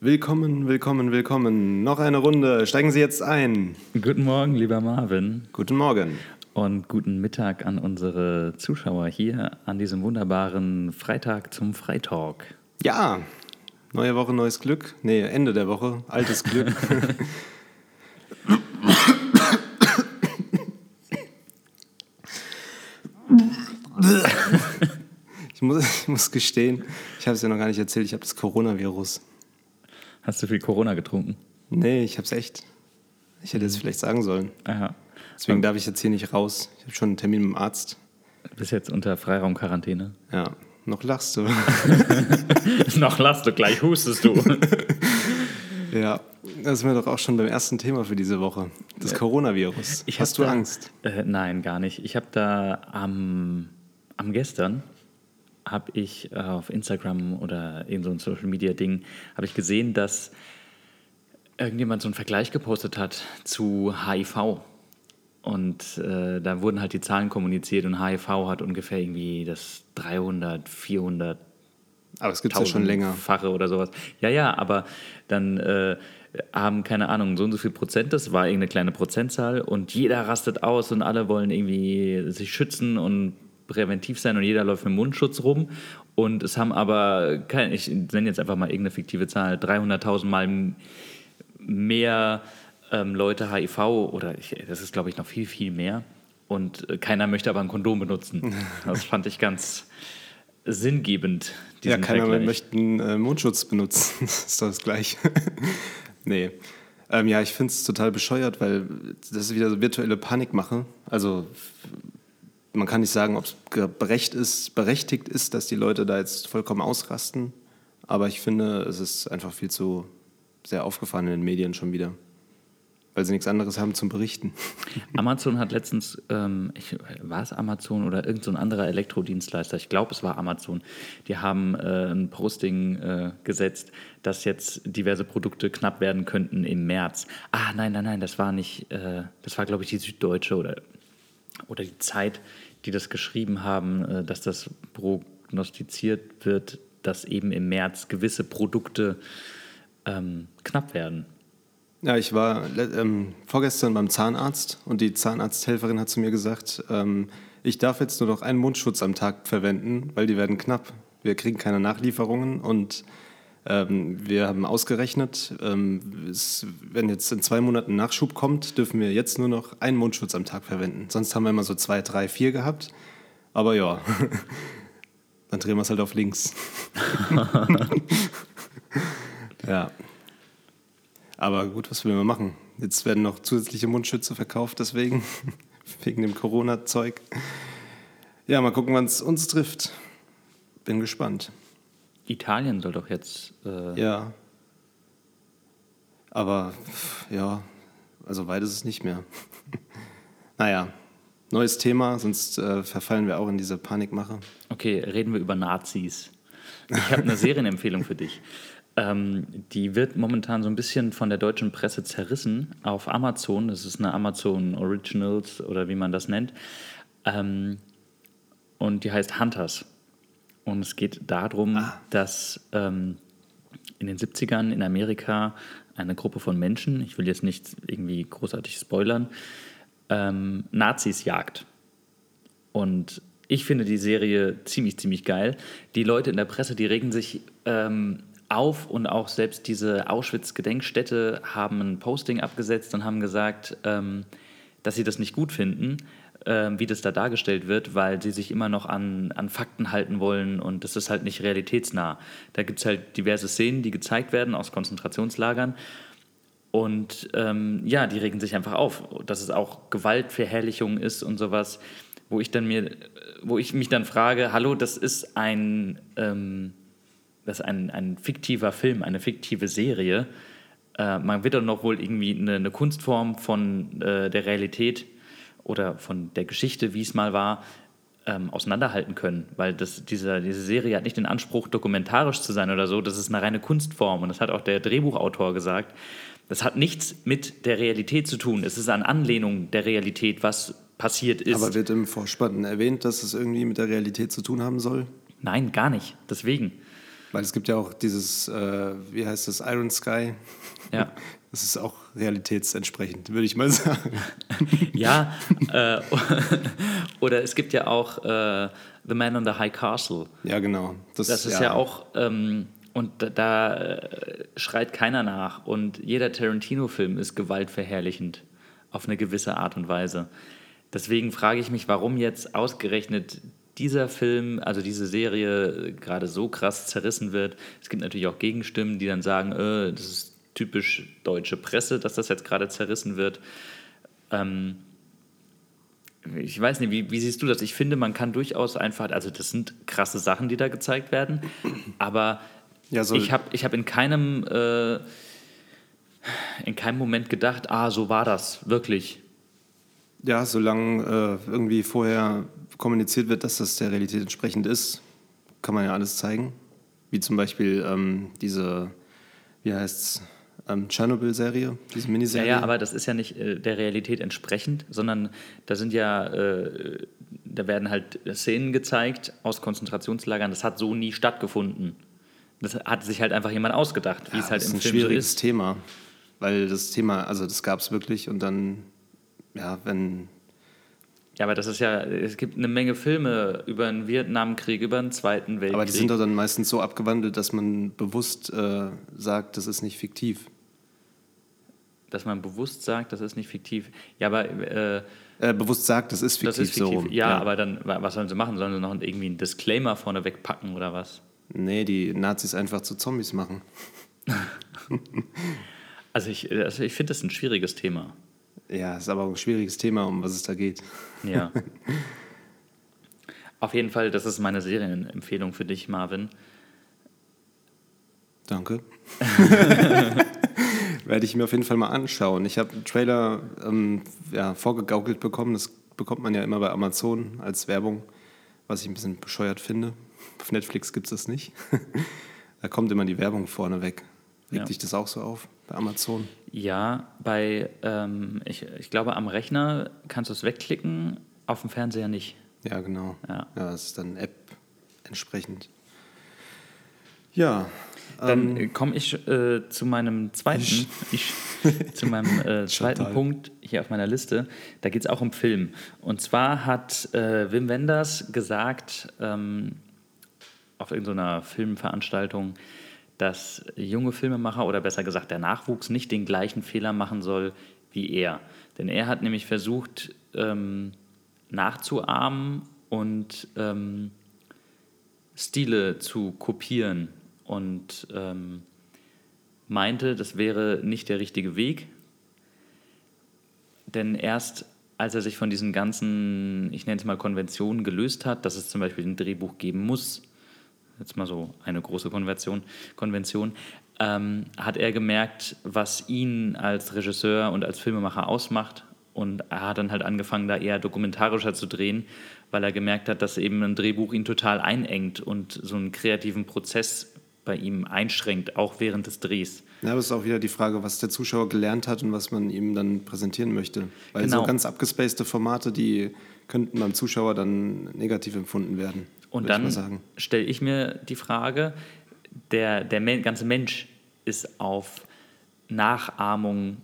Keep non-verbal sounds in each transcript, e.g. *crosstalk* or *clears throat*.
Willkommen, willkommen, willkommen. Noch eine Runde. Steigen Sie jetzt ein. Guten Morgen, lieber Marvin. Guten Morgen. Und guten Mittag an unsere Zuschauer hier an diesem wunderbaren Freitag zum Freitalk. Ja, neue Woche, neues Glück. Nee, Ende der Woche, altes Glück. *laughs* ich, muss, ich muss gestehen, ich habe es ja noch gar nicht erzählt, ich habe das Coronavirus. Hast du viel Corona getrunken? Nee, ich habe es echt. Ich hätte es vielleicht sagen sollen. Aha. Deswegen darf ich jetzt hier nicht raus. Ich habe schon einen Termin mit dem Arzt. Bist jetzt unter Freiraumquarantäne? Ja, noch lachst du. *laughs* noch lachst du, gleich hustest du. *laughs* ja, das sind wir doch auch schon beim ersten Thema für diese Woche. Das Coronavirus. Ich Hast du da, Angst? Äh, nein, gar nicht. Ich habe da am, am gestern habe ich äh, auf Instagram oder in so ein Social Media Ding habe ich gesehen, dass irgendjemand so einen Vergleich gepostet hat zu HIV. Und äh, da wurden halt die Zahlen kommuniziert und HIV hat ungefähr irgendwie das 300, 400 aber es gibt ja schon länger. Fache oder sowas. Ja, ja, aber dann äh, haben, keine Ahnung, so und so viel Prozent, das war irgendeine kleine Prozentzahl und jeder rastet aus und alle wollen irgendwie sich schützen und präventiv sein und jeder läuft mit Mundschutz rum. Und es haben aber, kein, ich nenne jetzt einfach mal irgendeine fiktive Zahl, 300.000 Mal mehr ähm, Leute HIV oder ich, das ist, glaube ich, noch viel, viel mehr. Und äh, keiner möchte aber ein Kondom benutzen. *laughs* Das fand ich ganz sinngebend. Ja, keiner Vergleich. möchte einen äh, Mundschutz benutzen. *laughs* das ist doch das Gleiche. *laughs* nee. Ähm, ja, ich finde es total bescheuert, weil das ist wieder so virtuelle Panikmache. Also man kann nicht sagen, ob es berechtigt ist, berechtigt ist, dass die Leute da jetzt vollkommen ausrasten. Aber ich finde, es ist einfach viel zu sehr aufgefahren in den Medien schon wieder. Weil sie nichts anderes haben zum Berichten. *laughs* Amazon hat letztens, ähm, war es Amazon oder irgendein so anderer Elektrodienstleister, ich glaube es war Amazon, die haben äh, ein Posting äh, gesetzt, dass jetzt diverse Produkte knapp werden könnten im März. Ah, nein, nein, nein, das war nicht, äh, das war glaube ich die Süddeutsche oder, oder die Zeit, die das geschrieben haben, äh, dass das prognostiziert wird, dass eben im März gewisse Produkte ähm, knapp werden. Ja, ich war ähm, vorgestern beim Zahnarzt und die Zahnarzthelferin hat zu mir gesagt, ähm, ich darf jetzt nur noch einen Mundschutz am Tag verwenden, weil die werden knapp. Wir kriegen keine Nachlieferungen und wir haben ausgerechnet, ähm, wenn jetzt in zwei Monaten Nachschub kommt, dürfen wir jetzt nur noch einen Mundschutz am Tag verwenden. Sonst haben wir immer so zwei, drei, vier gehabt. Aber ja, *laughs* dann drehen wir es halt auf links. *laughs* ja. Aber gut, was will man machen? Jetzt werden noch zusätzliche Mundschütze verkauft, deswegen, *laughs* wegen dem Corona-Zeug. Ja, mal gucken, wann es uns trifft. Bin gespannt. Italien soll doch jetzt. Äh ja. Aber ja, also weit ist es nicht mehr. *laughs* naja, neues Thema, sonst äh, verfallen wir auch in diese Panikmache. Okay, reden wir über Nazis. Ich habe eine Serienempfehlung für dich. Ähm, die wird momentan so ein bisschen von der deutschen Presse zerrissen auf Amazon. Das ist eine Amazon Originals oder wie man das nennt. Ähm, und die heißt Hunters. Und es geht darum, ah. dass ähm, in den 70ern in Amerika eine Gruppe von Menschen, ich will jetzt nicht irgendwie großartig spoilern, ähm, Nazis jagt. Und ich finde die Serie ziemlich, ziemlich geil. Die Leute in der Presse, die regen sich ähm, auf und auch selbst diese Auschwitz-Gedenkstätte haben ein Posting abgesetzt und haben gesagt, ähm, dass sie das nicht gut finden, äh, wie das da dargestellt wird, weil sie sich immer noch an, an Fakten halten wollen und das ist halt nicht realitätsnah. Da gibt es halt diverse Szenen, die gezeigt werden aus Konzentrationslagern. Und ähm, ja, die regen sich einfach auf, dass es auch Gewaltverherrlichung ist und sowas, wo ich dann mir, wo ich mich dann frage, hallo, das ist ein ähm, das ist ein, ein fiktiver Film, eine fiktive Serie. Äh, man wird dann noch wohl irgendwie eine, eine Kunstform von äh, der Realität oder von der Geschichte, wie es mal war, ähm, auseinanderhalten können, weil das, diese, diese Serie hat nicht den Anspruch, dokumentarisch zu sein oder so, das ist eine reine Kunstform und das hat auch der Drehbuchautor gesagt. Das hat nichts mit der Realität zu tun, es ist eine Anlehnung der Realität, was passiert ist. Aber wird im Vorspann erwähnt, dass es irgendwie mit der Realität zu tun haben soll? Nein, gar nicht, deswegen. Weil es gibt ja auch dieses, äh, wie heißt das, Iron Sky. Ja. *laughs* Das ist auch realitätsentsprechend, würde ich mal *laughs* sagen. *laughs* Ja, äh, *laughs* oder es gibt ja auch äh, The Man on the High Castle. Ja, genau. Das ist ja, auch, ähm, und da, da äh, schreit keiner nach. Und jeder Tarantino-Film ist gewaltverherrlichend auf eine gewisse Art und Weise. Deswegen frage ich mich, warum jetzt ausgerechnet dieser Film, also diese Serie, gerade so krass zerrissen wird. Es gibt natürlich auch Gegenstimmen, die dann sagen, äh, das ist typisch deutsche Presse, dass das jetzt gerade zerrissen wird. Ähm, ich weiß nicht, wie, wie, siehst du das? Ich finde, man kann durchaus einfach, also das sind krasse Sachen, die da gezeigt werden, aber ja, so ich habe ich hab in keinem äh, in keinem Moment gedacht, ah, so war das wirklich. Ja, solange äh, irgendwie vorher kommuniziert wird, dass das der Realität entsprechend ist, kann man ja alles zeigen. Wie zum Beispiel ähm, diese, wie heißt es, ähm, Tschernobyl-Serie, diese Miniserie. Ja, ja, aber das ist ja nicht äh, der Realität entsprechend, sondern da sind ja, äh, da werden halt Szenen gezeigt aus Konzentrationslagern. Das hat so nie stattgefunden. Das hat sich halt einfach jemand ausgedacht, wie ja, es halt im Film ist. Das ist ein schwieriges so Thema, weil das Thema, also das gab es wirklich und dann, ja, wenn ja, aber das ist ja, es gibt eine Menge Filme über den Vietnamkrieg, über den Zweiten Weltkrieg. Aber die sind doch dann meistens so abgewandelt, dass man bewusst äh, sagt, das ist nicht fiktiv dass man bewusst sagt, das ist nicht fiktiv. Ja, aber. Äh, äh, bewusst sagt, das ist fiktiv. Das ist fiktiv. So. Ja, ja, aber dann, was sollen sie machen? Sollen sie noch irgendwie einen Disclaimer vorne wegpacken oder was? Nee, die Nazis einfach zu Zombies machen. *laughs* also ich, also ich finde das ein schwieriges Thema. Ja, ist aber auch ein schwieriges Thema, um was es da geht. Ja. *laughs* Auf jeden Fall, das ist meine Serienempfehlung für dich, Marvin. Danke. *laughs* Werde ich mir auf jeden Fall mal anschauen. Ich habe einen Trailer ähm, ja, vorgegaukelt bekommen. Das bekommt man ja immer bei Amazon als Werbung, was ich ein bisschen bescheuert finde. Auf Netflix gibt es das nicht. *laughs* da kommt immer die Werbung vorne weg. Legt ja. dich das auch so auf bei Amazon? Ja, bei, ähm, ich, ich glaube, am Rechner kannst du es wegklicken, auf dem Fernseher nicht. Ja, genau. Ja, ja das ist dann App entsprechend. Ja, dann ähm, komme ich äh, zu meinem zweiten, ich, zu meinem äh, *laughs* zweiten Punkt hier auf meiner Liste. Da geht es auch um Film. Und zwar hat äh, Wim Wenders gesagt ähm, auf irgendeiner Filmveranstaltung, dass junge Filmemacher oder besser gesagt der Nachwuchs nicht den gleichen Fehler machen soll wie er. Denn er hat nämlich versucht ähm, nachzuahmen und ähm, Stile zu kopieren und ähm, meinte, das wäre nicht der richtige Weg, denn erst als er sich von diesen ganzen, ich nenne es mal Konventionen gelöst hat, dass es zum Beispiel ein Drehbuch geben muss, jetzt mal so eine große Konvention, Konvention ähm, hat er gemerkt, was ihn als Regisseur und als Filmemacher ausmacht. Und er hat dann halt angefangen, da eher dokumentarischer zu drehen, weil er gemerkt hat, dass eben ein Drehbuch ihn total einengt und so einen kreativen Prozess bei ihm einschränkt, auch während des Drehs. Ja, aber es ist auch wieder die Frage, was der Zuschauer gelernt hat und was man ihm dann präsentieren möchte. Weil genau. so ganz abgespacede Formate, die könnten beim Zuschauer dann negativ empfunden werden. Und dann stelle ich mir die Frage, der, der ganze Mensch ist auf Nachahmung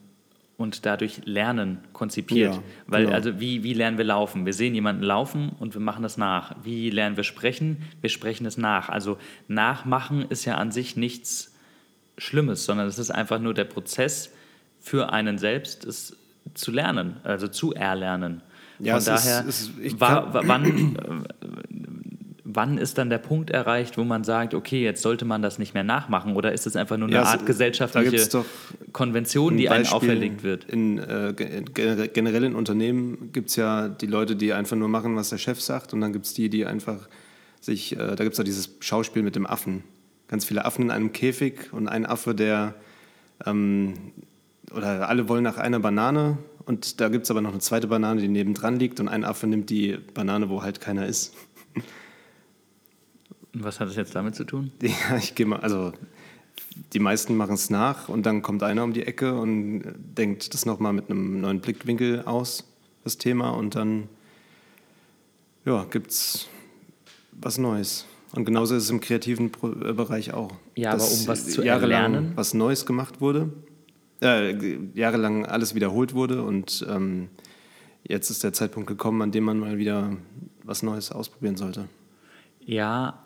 und dadurch Lernen konzipiert. Ja, Weil, genau. also, wie, wie lernen wir laufen? Wir sehen jemanden laufen und wir machen das nach. Wie lernen wir sprechen? Wir sprechen es nach. Also, nachmachen ist ja an sich nichts Schlimmes, sondern es ist einfach nur der Prozess für einen selbst, es zu lernen, also zu erlernen. Ja, Von daher, ist, ist, war, wann, *clears throat* wann ist dann der Punkt erreicht, wo man sagt, okay, jetzt sollte man das nicht mehr nachmachen? Oder ist es einfach nur eine ja, Art gesellschaftliche Konvention, die einem auferlegt wird? In, äh, generell in Unternehmen gibt es ja die Leute, die einfach nur machen, was der Chef sagt. Und dann gibt es die, die einfach sich, äh, da gibt es ja dieses Schauspiel mit dem Affen. Ganz viele Affen in einem Käfig und ein Affe, der, ähm, oder alle wollen nach einer Banane. Und da gibt es aber noch eine zweite Banane, die nebendran liegt. Und ein Affe nimmt die Banane, wo halt keiner ist. Was hat das jetzt damit zu tun? *laughs* Ja, ich gehe mal, also die meisten machen es nach und dann kommt einer um die Ecke und denkt das nochmal mit einem neuen Blickwinkel aus, das Thema, und dann ja, gibt es was Neues. Und genauso ist es im kreativen äh, Bereich auch. Ja, aber Dass um was zu erlernen? was Neues gemacht wurde, äh, jahrelang alles wiederholt wurde und ähm, jetzt ist der Zeitpunkt gekommen, an dem man mal wieder was Neues ausprobieren sollte. Ja,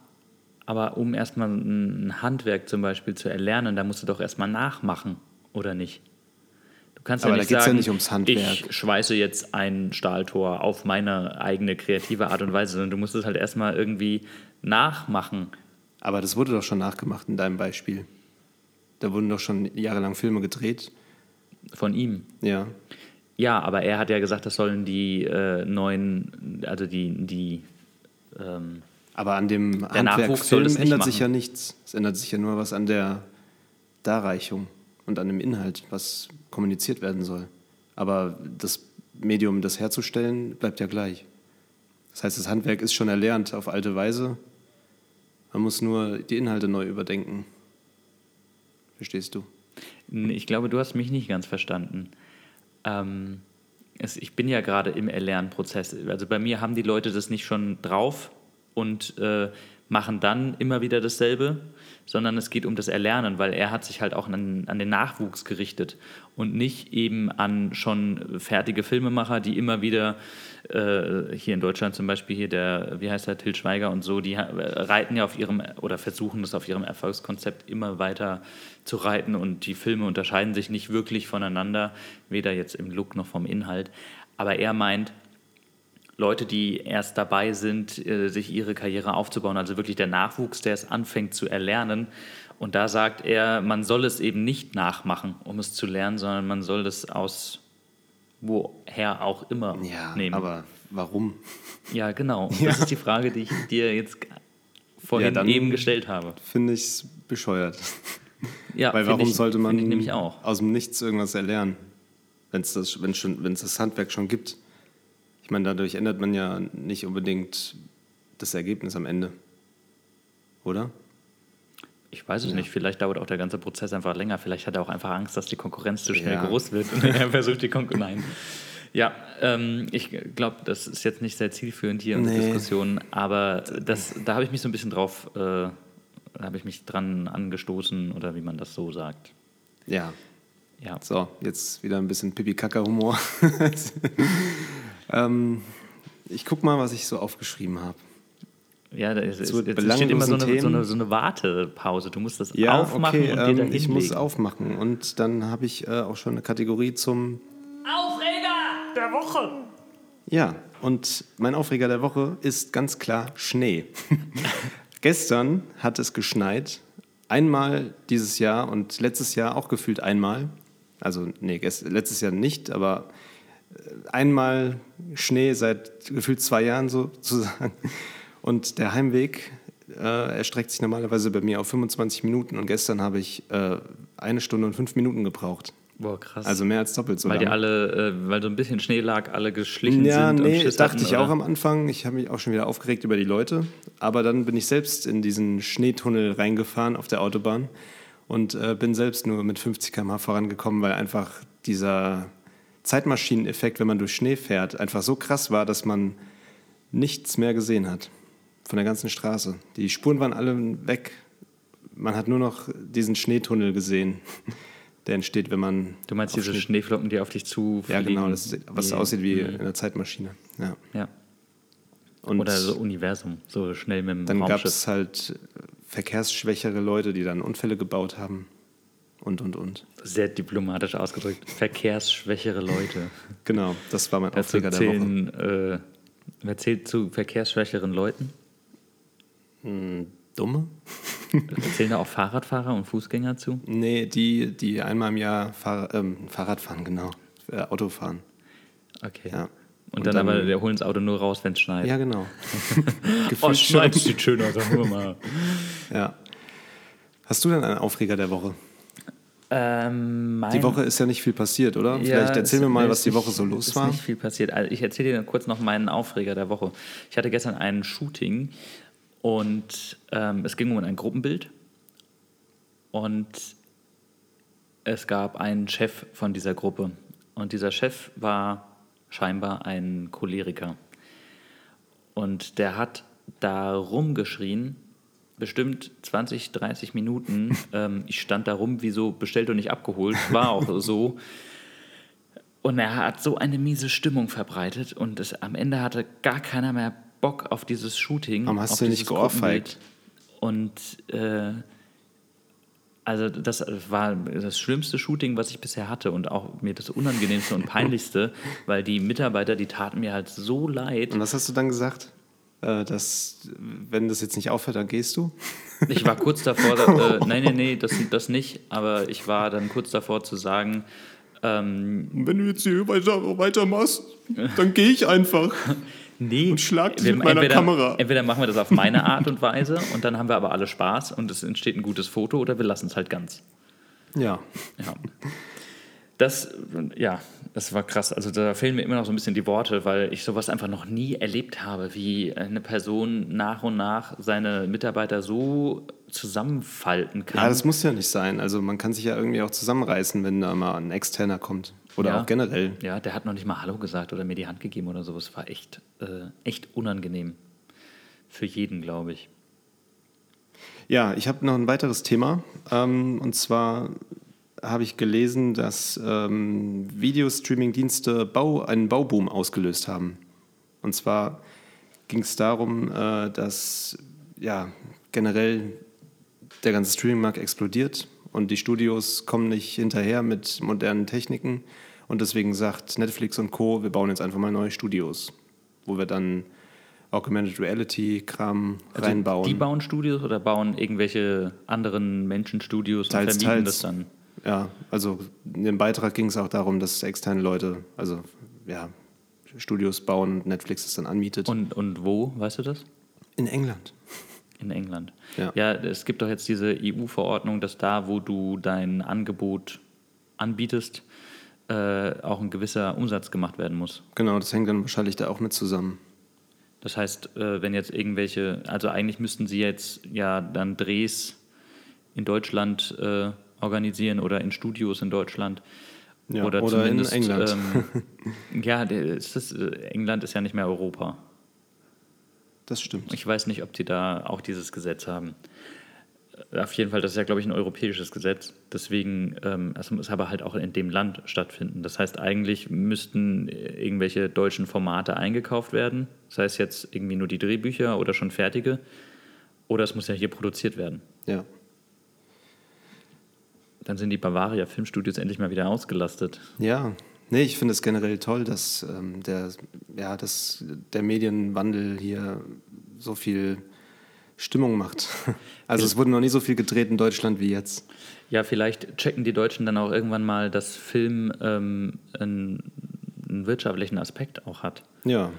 aber um erstmal ein Handwerk zum Beispiel zu erlernen, da musst du doch erstmal nachmachen, oder nicht? Du kannst Aber ja da nicht ja sagen, nicht ums Handwerk. ich schweiße jetzt ein Stahltor auf meine eigene kreative Art und Weise, sondern du musst es halt erstmal irgendwie nachmachen. Aber das wurde doch schon nachgemacht in deinem Beispiel. Da wurden doch schon jahrelang Filme gedreht. Von ihm. Ja. Ja, aber er hat ja gesagt, das sollen die äh, neuen, also die, die ähm, Aber an dem Handwerkfilm das nicht ändert sich ja nichts. Es ändert sich ja nur was an der Darreichung und an dem Inhalt, was kommuniziert werden soll. Aber das Medium, das herzustellen, bleibt ja gleich. Das heißt, das Handwerk ist schon erlernt auf alte Weise. Man muss nur die Inhalte neu überdenken. Verstehst du? Ich glaube, du hast mich nicht ganz verstanden. Ähm, es, ich bin ja gerade im Erlernprozess. Also bei mir haben die Leute das nicht schon drauf und äh, machen dann immer wieder dasselbe, sondern es geht um das Erlernen, weil er hat sich halt auch an, an den Nachwuchs gerichtet und nicht eben an schon fertige Filmemacher, die immer wieder äh, hier in Deutschland zum Beispiel hier der, wie heißt der, Till Schweiger und so, die ha- reiten ja auf ihrem oder versuchen das auf ihrem Erfolgskonzept immer weiter zu reiten und die Filme unterscheiden sich nicht wirklich voneinander, weder jetzt im Look noch vom Inhalt. Aber er meint, Leute, die erst dabei sind, äh, sich ihre Karriere aufzubauen, also wirklich der Nachwuchs, der es anfängt zu erlernen. Und da sagt er, man soll es eben nicht nachmachen, um es zu lernen, sondern man soll es aus woher auch immer Ja, nehmen. aber warum? ja, genau. *laughs* Ja. Das ist die Frage, die ich dir jetzt vorhin dann- eben gestellt habe. Finde ich es bescheuert. Ja, Weil warum ich, sollte man aus dem Nichts irgendwas erlernen, wenn es das, wenn's schon, wenn's das Handwerk schon gibt? Ich meine, dadurch ändert man ja nicht unbedingt das Ergebnis am Ende. Oder? Ich weiß es nicht, vielleicht dauert auch der ganze Prozess einfach länger. Vielleicht hat er auch einfach Angst, dass die Konkurrenz zu schnell Ja. groß wird *laughs* und er versucht die Konkurrenz. Nein. Ja, ähm, ich glaube, das ist jetzt nicht sehr zielführend hier in der Nee. Diskussion, aber das, da habe ich mich so ein bisschen drauf, äh, habe ich mich dran angestoßen oder wie man das so sagt. Ja. Ja, So, jetzt wieder ein bisschen Pipi-Kaka-Humor. *laughs* ähm, ich guck mal, was ich so aufgeschrieben habe. ja da ist, Zu es steht immer so eine, so, eine, so eine Wartepause. Du musst das Ja, aufmachen okay, und dir ähm, ich muss aufmachen. Und dann habe ich äh, auch schon eine Kategorie zum Aufreger der Woche. Ja, und mein Aufreger der Woche ist ganz klar Schnee. *laughs* Gestern hat es geschneit. Einmal dieses Jahr und letztes Jahr auch gefühlt einmal. Also, nee, letztes Jahr nicht, aber äh, einmal Schnee seit gefühlt zwei Jahren sozusagen. Und der Heimweg äh, erstreckt sich normalerweise bei mir auf 25 Minuten und gestern habe ich äh, eine Stunde und fünf Minuten gebraucht. Boah, krass. Also mehr als doppelt so weil die alle, äh, weil so ein bisschen Schnee lag, alle geschlichen Ja, sind. und nee, Schiss dachte hatten, ich auch oder? am Anfang. Ich habe mich auch schon wieder aufgeregt über die Leute. Aber dann bin ich selbst in diesen Schneetunnel reingefahren auf der Autobahn und äh, bin selbst nur mit 50 km/h vorangekommen, weil einfach dieser Zeitmaschineneffekt, wenn man durch Schnee fährt, einfach so krass war, dass man nichts mehr gesehen hat von der ganzen Straße. Die Spuren waren alle weg. Man hat nur noch diesen Schneetunnel gesehen, *laughs* der entsteht, wenn man. Du meinst diese Schnee- Schneeflocken, die auf dich zu Ja, genau, das ist, was die- aussieht wie in einer Zeitmaschine. Ja. Ja. Und Oder so Universum, so schnell mit dem dann gab es halt verkehrsschwächere Leute, die dann Unfälle gebaut haben. Und, und, und. Sehr diplomatisch ausgedrückt. Verkehrsschwächere Leute. *laughs* Genau, das war mein Dazu Aufreger der Woche. äh, wer zählt zu verkehrsschwächeren Leuten? Dumme? *laughs* Zählen da auch Fahrradfahrer und Fußgänger zu? Nee, die, die einmal im Jahr Fahr ähm, Fahrrad fahren, genau. Äh, Auto fahren. Okay. Ja. Und, dann, aber, wir holen das Auto nur raus, wenn es schneit. Ja, genau. *laughs* oh, schneit, sieht schön aus, mal. Ja. Hast du denn einen Aufreger der Woche? Ähm, Die Woche ist ja nicht viel passiert, oder? Ja, Vielleicht erzähl mir mal, was die ist Woche so los ist war. nicht viel passiert. Also ich erzähle dir kurz noch meinen Aufreger der Woche. Ich hatte gestern ein Shooting und ähm, es ging um ein Gruppenbild und es gab einen Chef von dieser Gruppe und dieser Chef war scheinbar ein Choleriker und der hat da rumgeschrien bestimmt 20, 30 Minuten. *laughs* Ähm, ich stand da rum, wie so bestellt und nicht abgeholt. War auch so. Und er hat so eine miese Stimmung verbreitet und es, am Ende hatte gar keiner mehr Bock auf dieses Shooting. Warum hast du nicht geohrfeigt? Und äh, also das war das schlimmste Shooting, was ich bisher hatte und auch mir das unangenehmste und peinlichste, *laughs* weil die Mitarbeiter, die taten mir halt so leid. Und was hast du dann gesagt? Äh, dass, wenn das jetzt nicht aufhört, dann gehst du? Ich war kurz davor, äh, *laughs* nein, nein, nee, das, das nicht, aber ich war dann kurz davor zu sagen, ähm, Und wenn du jetzt hier weiter, weitermachst, dann gehe ich einfach. *laughs* nee, Und schlag dich mit meiner entweder, Kamera. Entweder machen wir das auf meine Art und *laughs* Weise und dann haben wir aber alle Spaß und es entsteht ein gutes Foto oder wir lassen es halt ganz. Ja. Ja. Das, ja, das war krass. Also da fehlen mir immer noch so ein bisschen die Worte, weil ich sowas einfach noch nie erlebt habe, wie eine Person nach und nach seine Mitarbeiter so zusammenfalten kann. Ja, das muss ja nicht sein. Also man kann sich ja irgendwie auch zusammenreißen, wenn da mal ein Externer kommt. Oder Ja. auch generell. Ja, der hat noch nicht mal Hallo gesagt oder mir die Hand gegeben oder sowas. War echt, äh, echt unangenehm. Für jeden, glaube ich. Ja, ich habe noch ein weiteres Thema. Ähm, und zwar habe ich gelesen, dass ähm, Videostreaming-Dienste Bau, einen Bauboom ausgelöst haben. Und zwar ging es darum, äh, dass ja, generell der ganze Streaming-Markt explodiert und die Studios kommen nicht hinterher mit modernen Techniken. Und deswegen sagt Netflix und Co., wir bauen jetzt einfach mal neue Studios, wo wir dann Augmented Reality-Kram reinbauen. Also Die bauen Studios oder bauen irgendwelche anderen Menschen Studios und Teils, vermieten teils. das dann? Ja, also in dem Beitrag ging es auch darum, dass externe Leute, also ja, Studios bauen und Netflix es dann anmietet. Und, und wo, weißt du das? in England. In England. Ja. es gibt doch jetzt diese EU-Verordnung, dass da, wo du dein Angebot anbietest, äh, auch ein gewisser Umsatz gemacht werden muss. Genau, das hängt dann wahrscheinlich da auch mit zusammen. Das heißt, äh, wenn jetzt irgendwelche, also eigentlich müssten sie jetzt ja dann Drehs in Deutschland äh, organisieren oder in Studios in Deutschland. Ja, oder, oder in zumindest, England. Ähm, *laughs* ja, ist das, äh, England ist ja nicht mehr Europa. Das stimmt. Ich weiß nicht, ob die da auch dieses Gesetz haben. Auf jeden Fall, das ist ja, glaube ich, ein europäisches Gesetz. Deswegen, ähm, es muss aber halt auch in dem Land stattfinden. Das heißt, eigentlich müssten irgendwelche deutschen Formate eingekauft werden. Das heißt jetzt irgendwie nur die Drehbücher oder schon fertige. Oder es muss ja hier produziert werden. Ja. Dann sind die Bavaria Filmstudios endlich mal wieder ausgelastet. Ja, nee, ich finde es generell toll, dass, ähm, der, ja, dass der Medienwandel hier so viel Stimmung macht. *laughs* Also es wurde noch nie so viel gedreht in Deutschland wie jetzt. Ja, vielleicht checken die Deutschen dann auch irgendwann mal, dass Film ähm, einen, einen wirtschaftlichen Aspekt auch hat. Ja,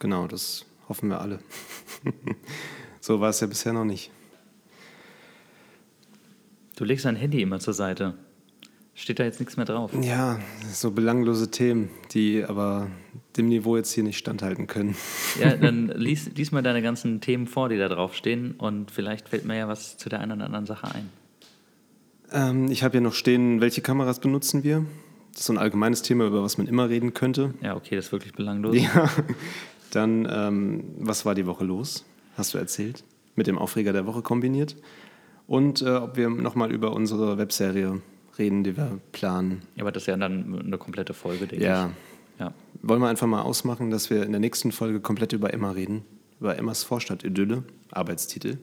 genau, das hoffen wir alle. *laughs* so war es ja bisher noch nicht. Du legst dein Handy immer zur Seite. Steht da jetzt nichts mehr drauf? Ja, so belanglose Themen, die aber dem Niveau jetzt hier nicht standhalten können. *laughs* Ja, dann lies, lies mal deine ganzen Themen vor, die da draufstehen und vielleicht fällt mir ja was zu der einen oder anderen Sache ein. Ähm, ich habe hier noch stehen, welche Kameras benutzen wir? Das ist so ein allgemeines Thema, über was man immer reden könnte. Ja, okay, das ist wirklich belanglos. Ja. *laughs* Dann, ähm, was war die Woche los? Hast du erzählt? Mit dem Aufreger der Woche kombiniert. Und äh, ob wir nochmal über unsere Webserie reden, die wir planen. Ja, aber das ist ja dann eine komplette Folge, denke Ja. ich. Ja. Wollen wir einfach mal ausmachen, dass wir in der nächsten Folge komplett über Emma reden? Über Emmas Vorstadt-Idylle, Arbeitstitel.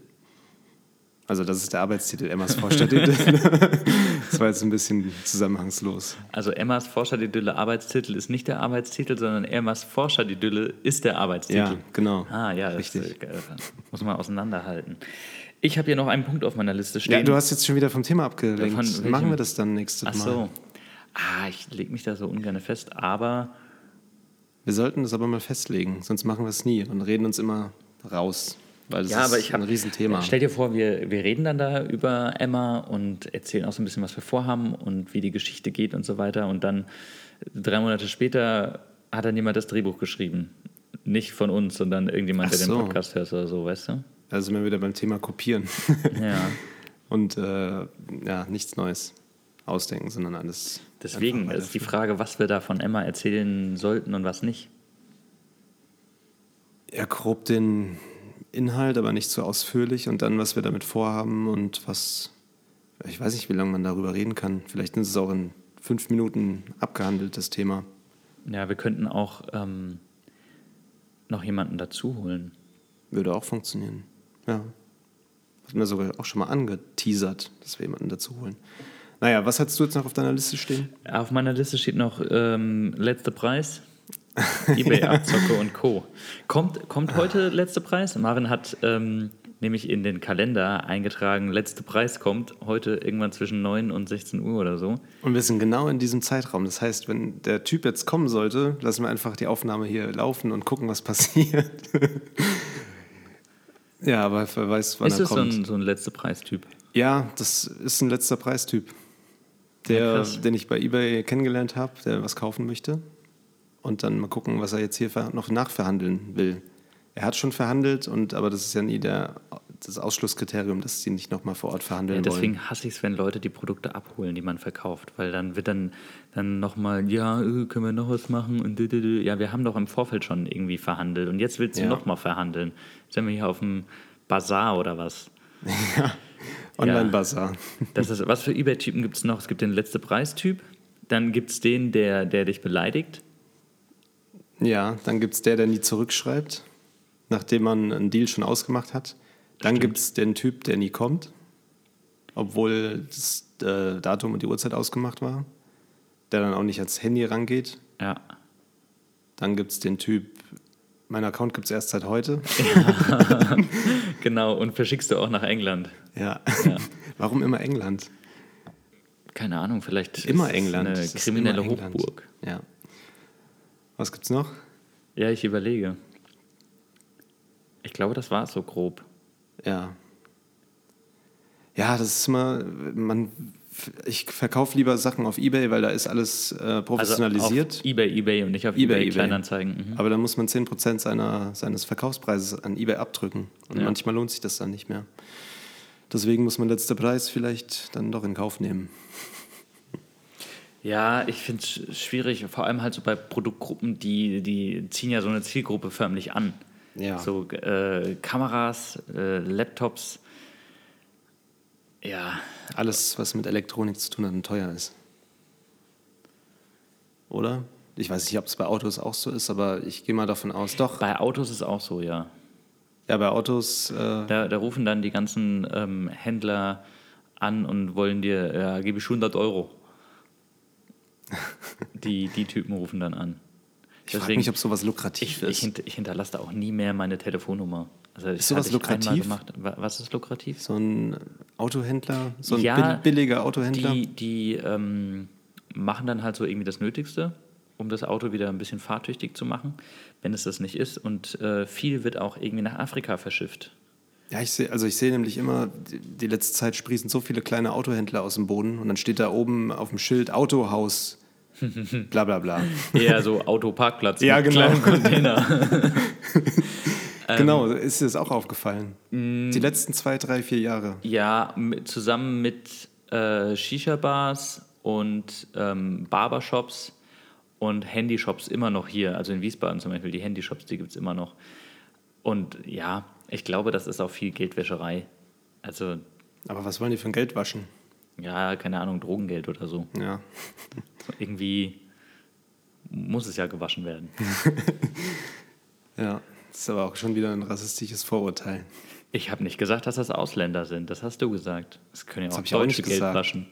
Also, das ist der Arbeitstitel, Emmas Vorstadt-Idylle. *laughs* das war jetzt ein bisschen zusammenhangslos. Also Emmas Forscher-Idylle Arbeitstitel ist nicht der Arbeitstitel, sondern Emmas Forscher-Idylle ist der Arbeitstitel. Ja, genau. Ah, ja, das Richtig. äh, muss man auseinanderhalten. Ich habe hier noch einen Punkt auf meiner Liste stehen. Ja, du hast jetzt schon wieder vom Thema abgelenkt. Von welchem? Machen wir das dann nächstes Ach Mal. so. Ah, ich lege mich da so ungern fest, aber Wir sollten das aber mal festlegen, sonst machen wir es nie und reden uns immer raus. Weil das ja, ist aber ich ein habe Riesenthema. Stell dir vor, wir, wir reden dann da über Emma und erzählen auch so ein bisschen, was wir vorhaben und wie die Geschichte geht und so weiter. Und dann drei Monate später hat dann jemand das Drehbuch geschrieben. Nicht von uns, sondern irgendjemand, Ach der so. den Podcast hört oder so, weißt du? Da sind wir wieder beim Thema Kopieren. Ja. *laughs* und äh, ja, nichts Neues ausdenken, sondern alles. Deswegen ist die. Frage, was wir da von Emma erzählen sollten und was nicht. Ja, grob den Inhalt, aber nicht so ausführlich und dann, was wir damit vorhaben und was, ich weiß nicht, wie lange man darüber reden kann. Vielleicht ist es auch in fünf Minuten abgehandelt, das Thema. Ja, wir könnten auch ähm, noch jemanden dazu holen. Würde auch funktionieren. Ja. Hatten wir sogar auch schon mal angeteasert, dass wir jemanden dazu holen. Naja, was hast du jetzt noch auf deiner Liste stehen? Auf meiner Liste steht noch ähm, letzter Preis. *laughs* eBay, Abzocke und Co. Kommt, kommt heute letzter Preis? Marvin hat ähm, nämlich in den Kalender eingetragen, letzter Preis kommt heute irgendwann zwischen 9 und 16 Uhr oder so. Und wir sind genau in diesem Zeitraum. Das heißt, wenn der Typ jetzt kommen sollte, lassen wir einfach die Aufnahme hier laufen und gucken, was passiert. Ja, aber wer weiß, wann Ist er so kommt. ein, so ein letzter Preistyp? Ja, das ist ein letzter Preistyp, Ja, der, krass. den ich bei eBay kennengelernt habe, der was kaufen möchte. Und dann mal gucken, was er jetzt hier noch nachverhandeln will. Er hat schon verhandelt, und, aber das ist ja nie der, das Ausschlusskriterium, dass sie nicht nochmal vor Ort verhandeln Ja, deswegen wollen. hasse ich es, wenn Leute die Produkte abholen, die man verkauft, weil dann wird dann, dann nochmal, ja, äh, können wir noch was machen und ja, wir haben doch im Vorfeld schon irgendwie verhandelt und jetzt willst du Ja. nochmal verhandeln. Sind wir hier auf dem Bazar oder was? *laughs* Online-Bazar. Das ist, was für eBay-Typen gibt es noch? Es gibt den letzte Preistyp, dann gibt es den, der, der dich beleidigt. Ja, dann gibt es der, der nie zurückschreibt, nachdem man einen Deal schon ausgemacht hat. Dann gibt es den Typ, der nie kommt, obwohl das äh, Datum und die Uhrzeit ausgemacht war, der dann auch nicht ans Handy rangeht. Ja. Dann gibt es den Typ, mein Account gibt es erst seit heute. *laughs* Genau, und verschickst du auch nach England. Ja. Ja. *laughs* Warum immer England? Keine Ahnung, vielleicht Immer ist England. eine Es kriminelle. Hochburg. Ja. Was gibt's noch? Ja, ich überlege. Ich glaube, das war es so grob. Ja. Ja, das ist immer, man, ich verkaufe lieber Sachen auf Ebay, weil da ist alles äh, professionalisiert. Also auf eBay, eBay und nicht auf eBay, eBay. Kleinanzeigen. Mhm. Aber dann muss man 10% seiner, seines Verkaufspreises an eBay abdrücken. Und Ja. manchmal lohnt sich das dann nicht mehr. Deswegen muss man letzter Preis vielleicht dann doch in Kauf nehmen. Ja, ich finde es schwierig, vor allem halt so bei Produktgruppen, die, die ziehen ja so eine Zielgruppe förmlich an. Ja. So äh, Kameras, äh, Laptops. Ja, Alles, was mit Elektronik zu tun hat und teuer ist. Oder? Ich weiß nicht, ob es bei Autos auch so ist, aber ich gehe mal davon aus. Doch, bei Autos ist auch so, ja. ja, bei Autos, äh, Da, da rufen dann die ganzen ähm, Händler an und wollen dir, ja, gebe ich 100 Euro. *laughs* Die, die Typen rufen dann an. Ich frage mich, ob sowas lukrativ ich, ich, ist. hint, ich hinterlasse da auch nie mehr meine Telefonnummer. Also Ist sowas ich lukrativ? Gemacht. Wa- Was ist lukrativ? So ein Autohändler, so ein Ja, bill- billiger Autohändler. Die, die ähm, machen dann halt so irgendwie das Nötigste, um das Auto wieder ein bisschen fahrtüchtig zu machen, wenn es das nicht ist. Und äh, viel wird auch irgendwie nach Afrika verschifft. Ja, ich sehe, also ich sehe nämlich immer, die, die letzte Zeit sprießen so viele kleine Autohändler aus dem Boden und dann steht da oben auf dem Schild Autohaus, bla bla bla. *laughs* Eher so Autoparkplatz Ja, genau. kleinem Container. *laughs* Ähm, genau, ist dir das auch aufgefallen? mm. Die letzten zwei, drei, vier Jahre. Ja, mit, zusammen mit äh, Shisha-Bars und ähm, Barbershops und Handyshops immer noch hier. Also in Wiesbaden zum Beispiel, die Handyshops, die gibt es immer noch. Und ja, ich glaube, das ist auch viel Geldwäscherei. Also, Aber was wollen die für ein Geld waschen? Ja, keine Ahnung, Drogengeld oder so. Ja. *laughs* Irgendwie muss es ja gewaschen werden. *laughs* Ja. Das ist aber auch schon wieder ein rassistisches Vorurteil. Ich habe nicht gesagt, dass das Ausländer sind. Das hast du gesagt. Das können ja Das auch auch deutsche nicht Geld gesagt. waschen.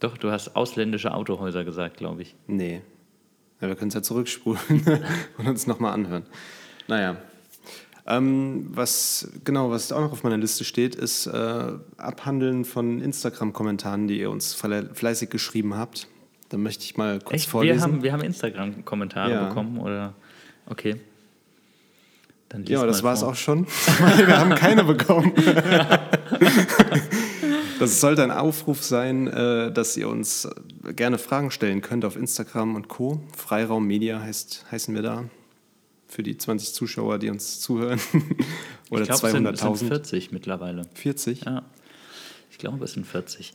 Doch, du hast ausländische Autohäuser gesagt, glaube ich. Nee. Ja, wir können es ja zurückspulen *laughs* und uns nochmal anhören. Naja. Ähm, was genau, was auch noch auf meiner Liste steht, ist äh, Abhandeln von Instagram-Kommentaren, die ihr uns fle- fleißig geschrieben habt. Da möchte ich mal kurz Echt? Wir vorlesen. haben, wir haben Instagram-Kommentare Ja. bekommen, oder? Okay. Dann ja, das war es auch schon. *laughs* wir haben keine bekommen. *laughs* das sollte ein Aufruf sein, äh, dass ihr uns gerne Fragen stellen könnt auf Instagram und Co. Freiraum Media heißt, heißen wir da. Für die 20 Zuschauer, die uns zuhören. *laughs* Oder ich glaube, es sind, es sind 200.000. 40 mittlerweile. 40? Ja, ich glaube, es sind 40.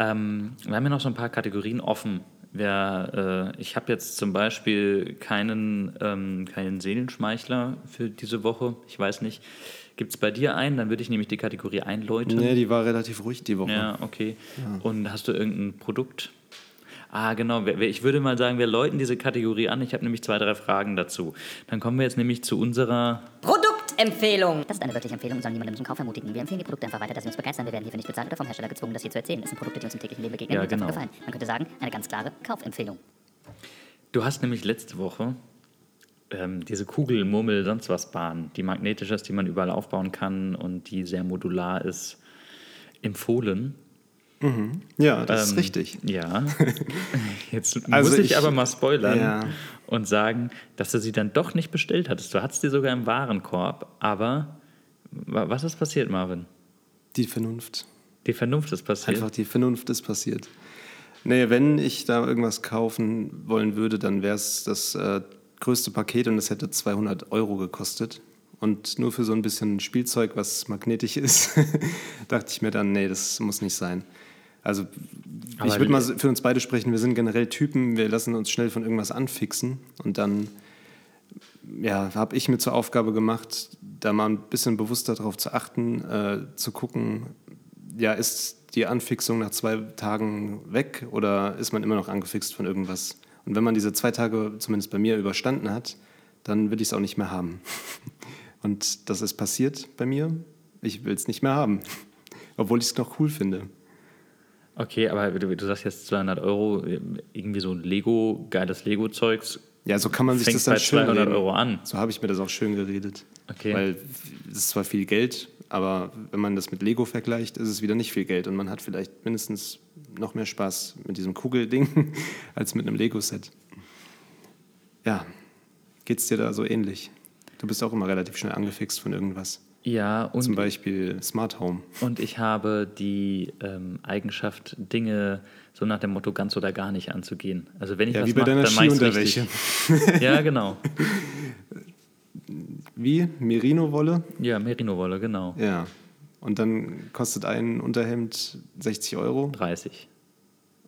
Ähm, wir haben ja noch so ein paar Kategorien offen Wer, äh, ich habe jetzt zum Beispiel keinen, ähm, keinen Seelenschmeichler für diese Woche. Ich weiß nicht. Gibt es bei dir einen? Dann würde ich nämlich die Kategorie einläuten. Nee, die war relativ ruhig die Woche. Ja, okay. Und hast du irgendein Produkt? Ah, genau. Ich würde mal sagen, wir läuten diese Kategorie an. Ich habe nämlich zwei, drei Fragen dazu. Dann kommen wir jetzt nämlich zu unserer. Produktempfehlung. Das ist eine wirkliche Empfehlung und soll niemandem zum Kauf ermutigen. Wir empfehlen die Produkte einfach weiter, dass sie uns begeistern. Wir werden hierfür nicht bezahlt oder vom Hersteller gezwungen, das hier zu erzählen. Es sind Produkte, die uns im täglichen Leben begegnen Ja, und uns einfach genau. gefallen. Man könnte sagen, eine ganz klare Kaufempfehlung. Du hast nämlich letzte Woche ähm, diese Kugel, Murmel, sonst was Bahn, die magnetisch ist, die man überall aufbauen kann und die sehr modular ist, empfohlen. Ja, das ist Ähm, richtig. Ja. *laughs* Jetzt Also muss ich, ich- aber mal spoilern Ja. und sagen, dass du sie dann doch nicht bestellt hattest. Du hattest sie sogar im Warenkorb, aber wa- was ist passiert, Marvin? Die Vernunft. Die Vernunft ist passiert. Einfach die Vernunft ist passiert. Nee, wenn ich da irgendwas kaufen wollen würde, dann wäre es das äh, größte Paket und es hätte 200 Euro gekostet. Und nur für so ein bisschen Spielzeug, was magnetisch *laughs* ist, dachte ich mir dann, nee, das muss nicht sein. Also Aber ich würde mal für uns beide sprechen, wir sind generell Typen, wir lassen uns schnell von irgendwas anfixen und dann ja, habe ich mir zur Aufgabe gemacht, da mal ein bisschen bewusster darauf zu achten, äh, zu gucken, ja, ist die Anfixung nach zwei Tagen weg oder ist man immer noch angefixt von irgendwas? Und wenn man diese zwei Tage zumindest bei mir überstanden hat, dann will ich es auch nicht mehr haben. *laughs* Und das ist passiert bei mir. Ich will es nicht mehr haben, *laughs* obwohl ich es noch cool finde. Okay, aber du, du sagst jetzt 200 Euro, irgendwie so ein Lego, geiles Lego-Zeugs. Ja, so kann man sich das dann bei schön 200 reden. Euro an. So habe ich mir das auch schön geredet. Okay. Weil es ist zwar viel Geld, aber wenn man das mit Lego vergleicht, ist es wieder nicht viel Geld und man hat vielleicht mindestens noch mehr Spaß mit diesem Kugelding *laughs* als mit einem Lego-Set. Ja, geht's dir da so ähnlich? Du bist auch immer relativ schnell angefixt von irgendwas. Ja, und Zum Beispiel Smart Home. Und ich habe die ähm, Eigenschaft, Dinge so nach dem Motto ganz oder gar nicht anzugehen. Also wenn ich Ja, was mache, dann mach ich's Skiunterwäsche. richtig. Ja, genau. *laughs* Wie? Merino-Wolle? Ja, Merino-Wolle, genau. Ja. Und dann kostet ein Unterhemd 60 Euro. 30.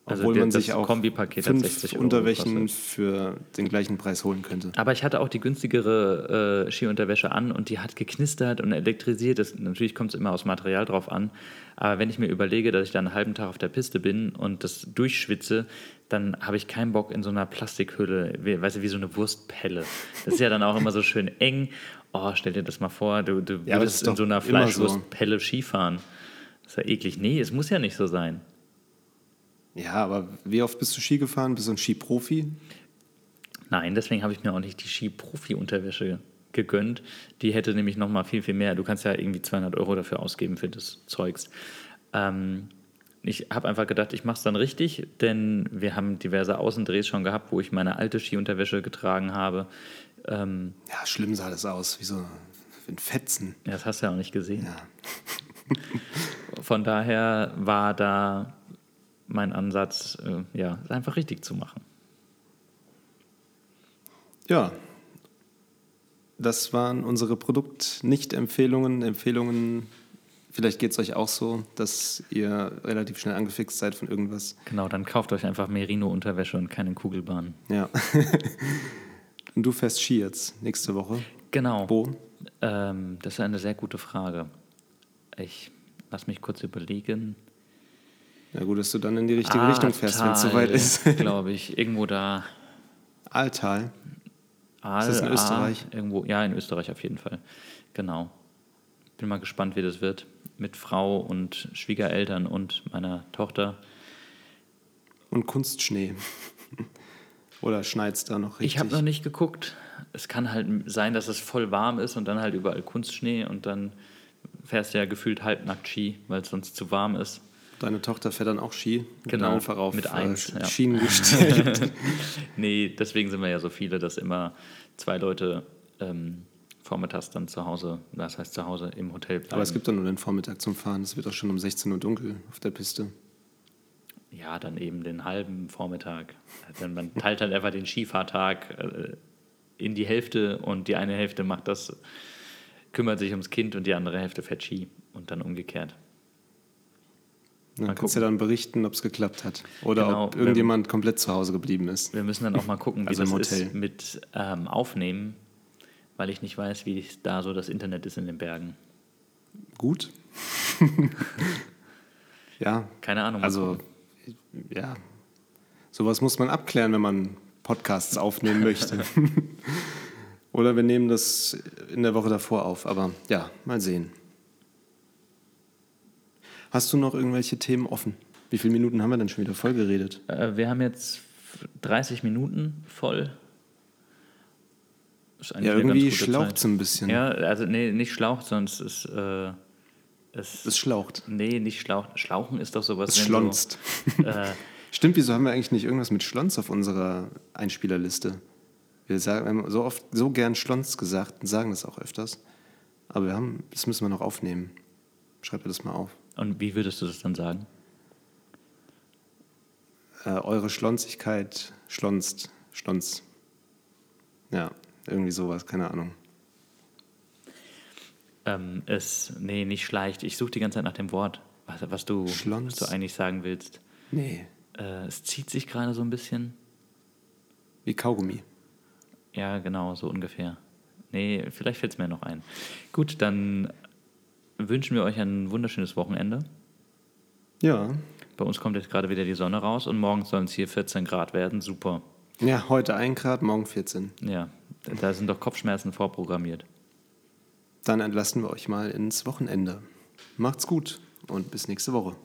Also Obwohl der- man das sich auch Kombipaket fünf 60 Euro Unterwäschen gekostet. für den gleichen Preis holen könnte. Aber ich hatte auch die günstigere äh, Skiunterwäsche an und die hat geknistert und elektrisiert. Das, natürlich kommt es immer aufs Material drauf an. Aber wenn ich mir überlege, dass ich da einen halben Tag auf der Piste bin und das durchschwitze, dann habe ich keinen Bock in so einer Plastikhülle, wie, weißt du, wie so eine Wurstpelle. Das ist ja dann auch immer so schön eng. Oh, stell dir das mal vor, du, du Ja, würdest in so einer immer so. Fleischwurstpelle Skifahren. Das ist ja eklig. Nee, es muss ja nicht so sein. Ja, aber wie oft bist du Ski gefahren? Bist du ein Skiprofi? Nein, deswegen habe ich mir auch nicht die Ski-Profi-Unterwäsche gegönnt. Die hätte nämlich noch mal viel, viel mehr. Du kannst ja irgendwie 200 Euro dafür ausgeben für das Zeugs. Ähm, ich habe einfach gedacht, ich mache es dann richtig, denn wir haben diverse Außendrehs schon gehabt, wo ich meine alte Skiunterwäsche getragen habe. Ähm, Ja, schlimm sah das aus, wie so ein Fetzen. ja, das hast du ja auch nicht gesehen. Ja. Von daher war da mein Ansatz, äh, ja, es einfach richtig zu machen. ja, das waren unsere Produkt-Nicht-Empfehlungen. Empfehlungen, vielleicht geht es euch auch so, dass ihr relativ schnell angefixt seid von irgendwas. Genau, dann kauft euch einfach Merino-Unterwäsche und keine Kugelbahn. Ja. *laughs* Und du fährst Ski jetzt nächste Woche. Genau. Wo? Ähm, das ist eine sehr gute Frage. Ich lass mich kurz überlegen. Ja, gut, dass du dann in die richtige Richtung fährst, wenn es soweit ist. *laughs* Glaube ich. Irgendwo da. Altal. Aal, das in Aal, Österreich? Irgendwo, ja, in Österreich auf jeden Fall. Genau. Bin mal gespannt, wie das wird. Mit Frau und Schwiegereltern und meiner Tochter. Und Kunstschnee. *laughs* Oder schneit's da noch richtig? Ich habe noch nicht geguckt. Es kann halt sein, dass es voll warm ist und dann halt überall Kunstschnee und dann fährst du ja gefühlt halbnackt Ski, weil es sonst zu warm ist. Deine Tochter fährt dann auch Ski. Genau, Und einfach auf mit äh, eins, ja. Schienen *laughs* gestellt. *laughs* Nee, deswegen sind wir ja so viele, dass immer zwei Leute ähm, vormittags dann zu Hause, das heißt zu Hause im Hotel bleiben. Aber es gibt doch nur den Vormittag zum Fahren. Es wird auch schon um 16 Uhr dunkel auf der Piste. ja, dann eben den halben Vormittag. Denn man teilt halt einfach den Skifahrtag äh, in die Hälfte und die eine Hälfte macht das, kümmert sich ums Kind und die andere Hälfte fährt Ski und dann umgekehrt. Dann Mal kannst du gucken. dann berichten, ob es geklappt hat. Oder Genau, ob irgendjemand komplett zu Hause geblieben ist. Wir müssen dann auch mal gucken, wie Also das im ist Hotel. mit ähm, Aufnehmen, weil ich nicht weiß, wie da so das Internet ist in den Bergen. Gut. *laughs* ja, Keine Ahnung. also, ja. Sowas muss man abklären, wenn man Podcasts aufnehmen möchte. *laughs* Oder wir nehmen das in der Woche davor auf. Aber ja, mal sehen. Hast du noch irgendwelche Themen offen? Wie viele Minuten haben wir denn schon wieder voll geredet? Äh, wir haben jetzt 30 Minuten voll. Ja, irgendwie schlaucht es ein bisschen. Ja, also nee, nicht schlaucht, sonst ist äh, es. Es schlaucht. nee, nicht schlaucht. Schlauchen ist doch sowas. Es schlonzt. So, äh, *laughs* Stimmt, wieso haben wir eigentlich nicht irgendwas mit Schlons auf unserer Einspielerliste? Wir sagen, so oft so gern Schlons gesagt und sagen das auch öfters. Aber wir haben, das müssen wir noch aufnehmen. Schreibt mir das mal auf. Und wie würdest du das dann sagen? Äh, eure Schlonzigkeit schlonzt, schlonz. Ja, irgendwie sowas, keine Ahnung. Ähm, es, nee, nicht schleicht. Ich suche die ganze Zeit nach dem Wort, was, was, du, was du eigentlich sagen willst. Nee, Äh, es zieht sich gerade so ein bisschen. wie Kaugummi. Ja, genau, so ungefähr. Nee, vielleicht fällt es mir noch ein. Gut, dann wünschen wir euch ein wunderschönes Wochenende. Ja. Bei uns kommt jetzt gerade wieder die Sonne raus und morgen sollen es hier 14 Grad werden. Super. Ja, heute 1 Grad, morgen 14. Ja, da sind doch Kopfschmerzen vorprogrammiert. Dann entlassen wir euch mal ins Wochenende. Macht's gut und bis nächste Woche.